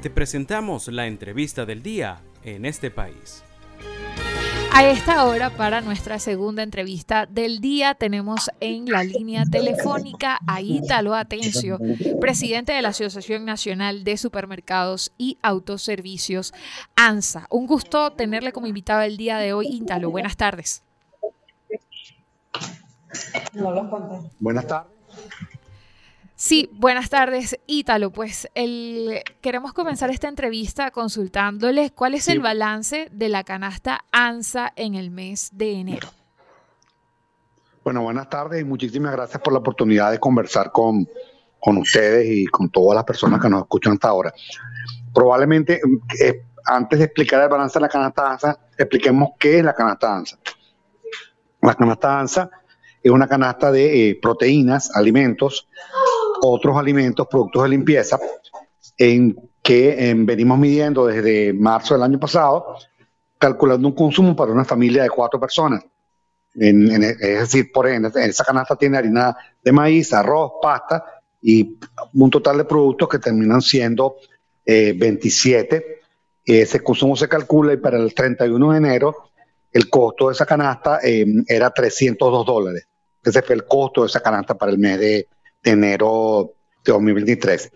Te presentamos la entrevista del día en este país. A esta hora, para nuestra segunda entrevista del día, tenemos en la línea telefónica a Ítalo Atencio, presidente de la Asociación Nacional de Supermercados y Autoservicios, ANSA. Un gusto tenerle como invitado el día de hoy, Ítalo. Buenas tardes. Buenas tardes. Sí, buenas tardes, Ítalo. Pues el, queremos comenzar esta entrevista consultándole cuál es el balance de la canasta ANSA en el mes de enero. Bueno, buenas tardes y muchísimas gracias por la oportunidad de conversar con, ustedes y con todas las personas que nos escuchan hasta ahora. Probablemente, eh, antes de explicar el balance de la canasta ANSA, expliquemos qué es la canasta ANSA. La canasta ANSA es una canasta de eh, proteínas, alimentos, otros alimentos, productos de limpieza, en que venimos midiendo desde marzo del año pasado, calculando un consumo para una familia de cuatro personas. es decir, por ejemplo, esa canasta tiene harina de maíz, arroz, pasta y un total de productos que terminan siendo 27. Eh, Ese consumo se calcula y para el 31 de enero el costo de esa canasta eh, era 302 dólares. Ese fue el costo de esa canasta para el mes de, enero de 2023.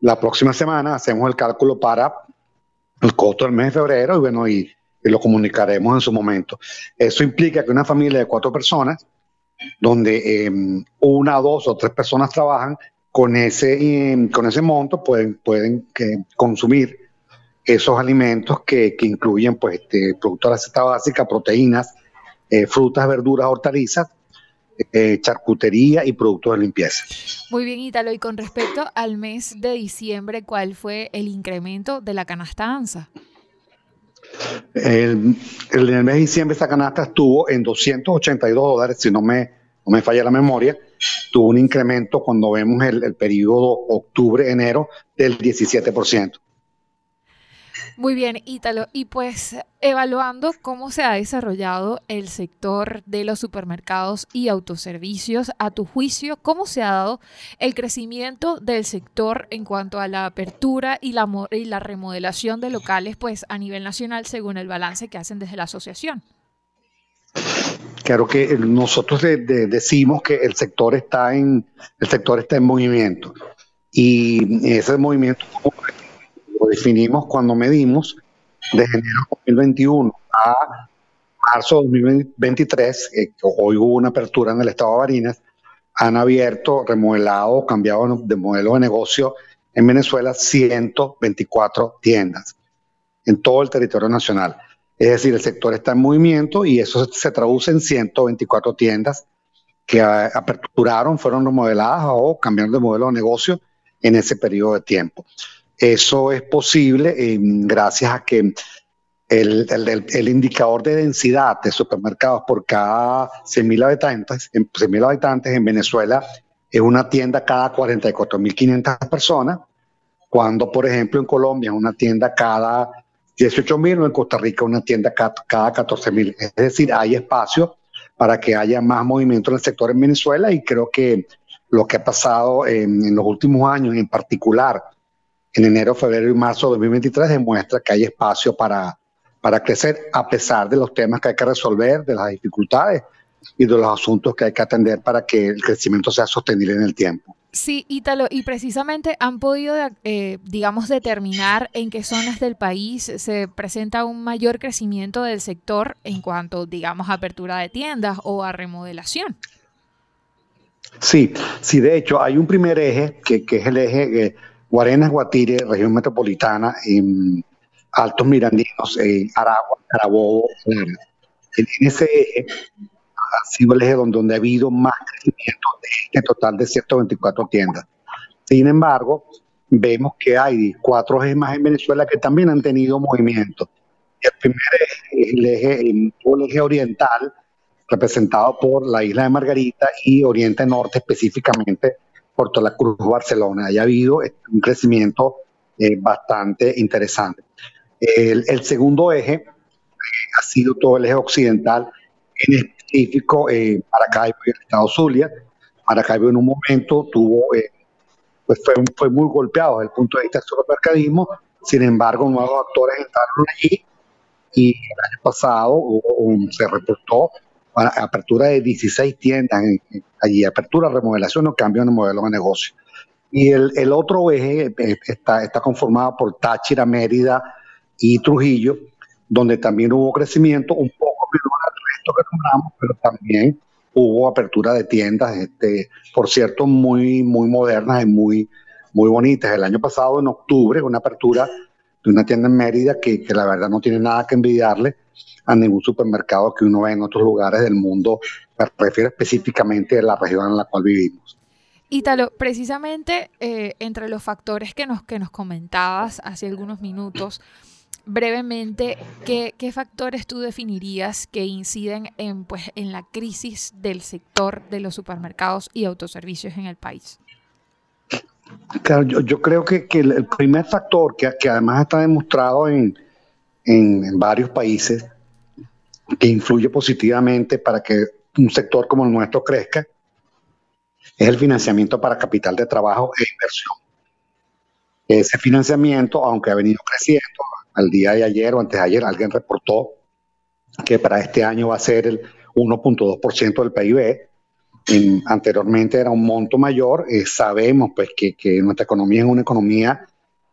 La próxima semana hacemos el cálculo para el costo del mes de febrero y bueno, y, lo comunicaremos en su momento. Eso implica que una familia de cuatro personas, donde em, una, dos o tres personas trabajan, con ese, em, con ese monto pueden, pueden consumir esos alimentos que, incluyen pues, este, productos de la cesta básica, proteínas, eh, frutas, verduras, hortalizas, eh, charcutería y productos de limpieza. Muy bien, Ítalo. Y con respecto al mes de diciembre, ¿cuál fue el incremento de la canasta ANSA? El, en el mes de diciembre esa canasta estuvo en 282 dólares, si no me, no me falla la memoria. Tuvo un incremento cuando vemos el, el periodo octubre-enero del 17%. Muy bien, Ítalo. Y pues evaluando cómo se ha desarrollado el sector de los supermercados y autoservicios, a tu juicio, ¿cómo se ha dado el crecimiento del sector en cuanto a la apertura y la, y la remodelación de locales pues a nivel nacional según el balance que hacen desde la asociación? Claro que nosotros decimos que el sector está en el sector está en movimiento y ese movimiento lo definimos cuando medimos de enero de 2021 a marzo de 2023, eh, hoy hubo una apertura en el estado de Barinas, han abierto, remodelado, cambiado de modelo de negocio en Venezuela 124 tiendas en todo el territorio nacional. Es decir, el sector está en movimiento y eso se traduce en 124 tiendas que aperturaron, fueron remodeladas o cambiaron de modelo de negocio en ese periodo de tiempo. Eso es posible eh, gracias a que el, indicador de densidad de supermercados por cada 100.000 habitantes, en, habitantes en Venezuela es una tienda cada 44.500 personas, cuando por ejemplo en Colombia es una tienda cada 18.000 o en Costa Rica una tienda cada, cada 14.000. Es decir, hay espacio para que haya más movimiento en el sector en Venezuela y creo que lo que ha pasado en los últimos años, en particular en enero, febrero y marzo de 2023 demuestra que hay espacio para, para crecer a pesar de los temas que hay que resolver, de las dificultades y de los asuntos que hay que atender para que el crecimiento sea sostenible en el tiempo. Sí, Ítalo, y precisamente han podido, eh, digamos, determinar en qué zonas del país se presenta un mayor crecimiento del sector en cuanto, digamos, a apertura de tiendas o a remodelación. Sí, sí, de hecho, hay un primer eje que, es el eje eh, Guarenas, Guatire, región metropolitana, en Altos Mirandinos, en Aragua, Carabobo, En ese eje ha sido el eje donde, ha habido más crecimiento de este total de 124 tiendas. Sin embargo, vemos que hay cuatro ejes más en Venezuela que también han tenido movimiento. El primer eje el el eje oriental, representado por la isla de Margarita y Oriente Norte específicamente, Puerto La Cruz, Barcelona. Haya habido este, un crecimiento eh, bastante interesante. El, segundo eje eh, ha sido todo el eje occidental, en específico eh, Maracaibo y el estado Zulia. Maracaibo en un momento tuvo, pues fue, fue muy golpeado desde el punto de vista del supermercadismo, Sin embargo, nuevos actores entraron allí y el año pasado se reportó apertura de 16 tiendas allí, apertura, remodelación o cambio de modelo de negocio. Y el, el otro eje eh, está, está conformado por Táchira, Mérida y Trujillo, donde también hubo crecimiento, un poco menor al resto que nombramos, pero también hubo apertura de tiendas, este, por cierto, muy, muy modernas y muy, muy bonitas. El año pasado, en octubre, una apertura de una tienda en Mérida que, que la verdad no tiene nada que envidiarle a ningún supermercado que uno ve en otros lugares del mundo, me refiero específicamente a la región en la cual vivimos. Ítalo, precisamente eh, entre los factores que nos, que nos comentabas hace algunos minutos, brevemente, ¿qué, factores tú definirías que inciden en, pues, en la crisis del sector de los supermercados y autoservicios en el país? Claro, yo, creo que, el primer factor que, además está demostrado en, varios países que influye positivamente para que un sector como el nuestro crezca es el financiamiento para capital de trabajo e inversión. Ese financiamiento, aunque ha venido creciendo, al día de ayer o antes de ayer alguien reportó que para este año va a ser el 1.2% del PIB. Anteriormente era un monto mayor. Eh, sabemos pues que, nuestra economía es una economía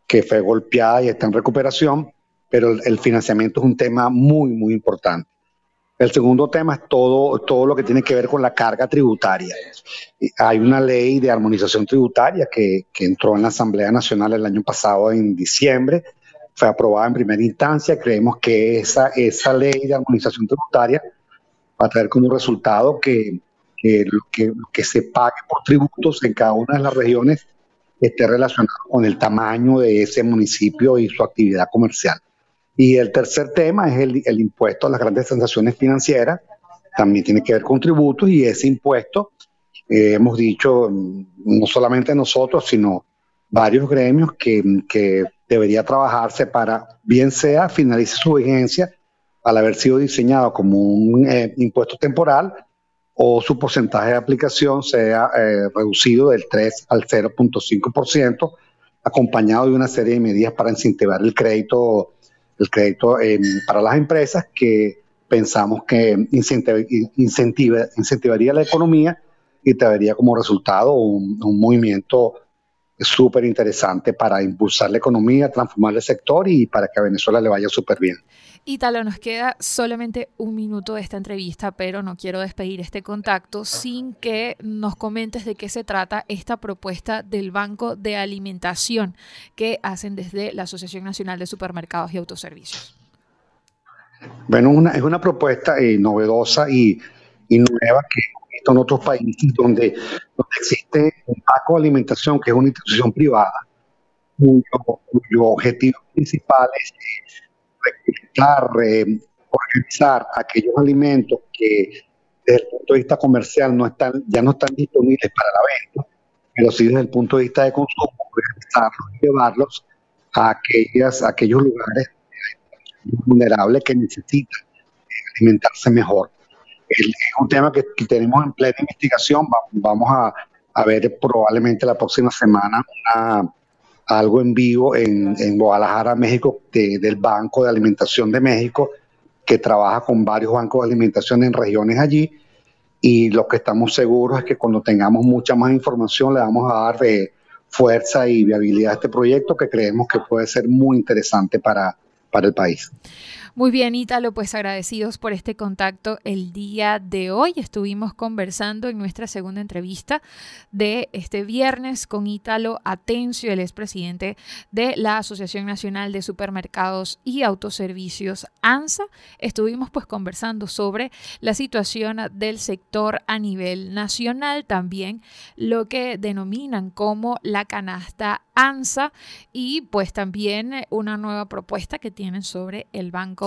que fue golpeada y está en recuperación, pero el, financiamiento es un tema muy, muy importante. El segundo tema es todo, todo lo que tiene que ver con la carga tributaria. Hay una ley de armonización tributaria que, que entró en la Asamblea Nacional el año pasado en diciembre, fue aprobada en primera instancia. Creemos que esa, esa ley de armonización tributaria va a traer como resultado que, que, lo que, que se pague por tributos en cada una de las regiones esté relacionado con el tamaño de ese municipio y su actividad comercial. Y el tercer tema es el, el, impuesto a las grandes transacciones financieras, también tiene que ver con tributos y ese impuesto, eh, hemos dicho, no solamente nosotros, sino varios gremios que, que debería trabajarse para, bien sea, finalice su vigencia al haber sido diseñado como un eh, impuesto temporal o su porcentaje de aplicación sea eh, reducido del 3 al 0.5%, acompañado de una serie de medidas para incentivar el crédito, el crédito em, para las empresas que pensamos que incentivaría la economía y traería como resultado un, un movimiento súper interesante para impulsar la economía, transformar el sector y para que a Venezuela le vaya súper bien. Italo, nos queda solamente un minuto de esta entrevista, pero no quiero despedir este contacto sin que nos comentes de qué se trata esta propuesta del Banco de Alimentación que hacen desde la Asociación Nacional de Supermercados y Autoservicios. Bueno, es una propuesta eh, novedosa y, y nueva que en otros países donde, existe un banco de alimentación, que es una institución privada, cuyo, objetivo principal es reclutar, organizar aquellos alimentos que desde el punto de vista comercial no están, ya no están disponibles para la venta, pero sí desde el punto de vista de consumo, organizarlos y llevarlos a, aquellos lugares vulnerables que necesitan alimentarse mejor es un tema que, tenemos en plena investigación. vamos a, ver probablemente la próxima semana algo en vivo en, Guadalajara, México, del Banco de Alimentación de México, que trabaja con varios bancos de alimentación en regiones allí. Y lo que estamos seguros es que cuando tengamos mucha más información le vamos a dar de fuerza y viabilidad a este proyecto que creemos que puede ser muy interesante para, para el país. Muy bien, Ítalo, pues agradecidos por este contacto el día de hoy. Estuvimos conversando en nuestra segunda entrevista de este viernes con Ítalo Atencio, el expresidente de la Asociación Nacional de Supermercados y Autoservicios, ANSA. Estuvimos pues conversando sobre la situación del sector a nivel nacional, también lo que denominan como la canasta ANSA y pues también una nueva propuesta que tienen sobre el Banco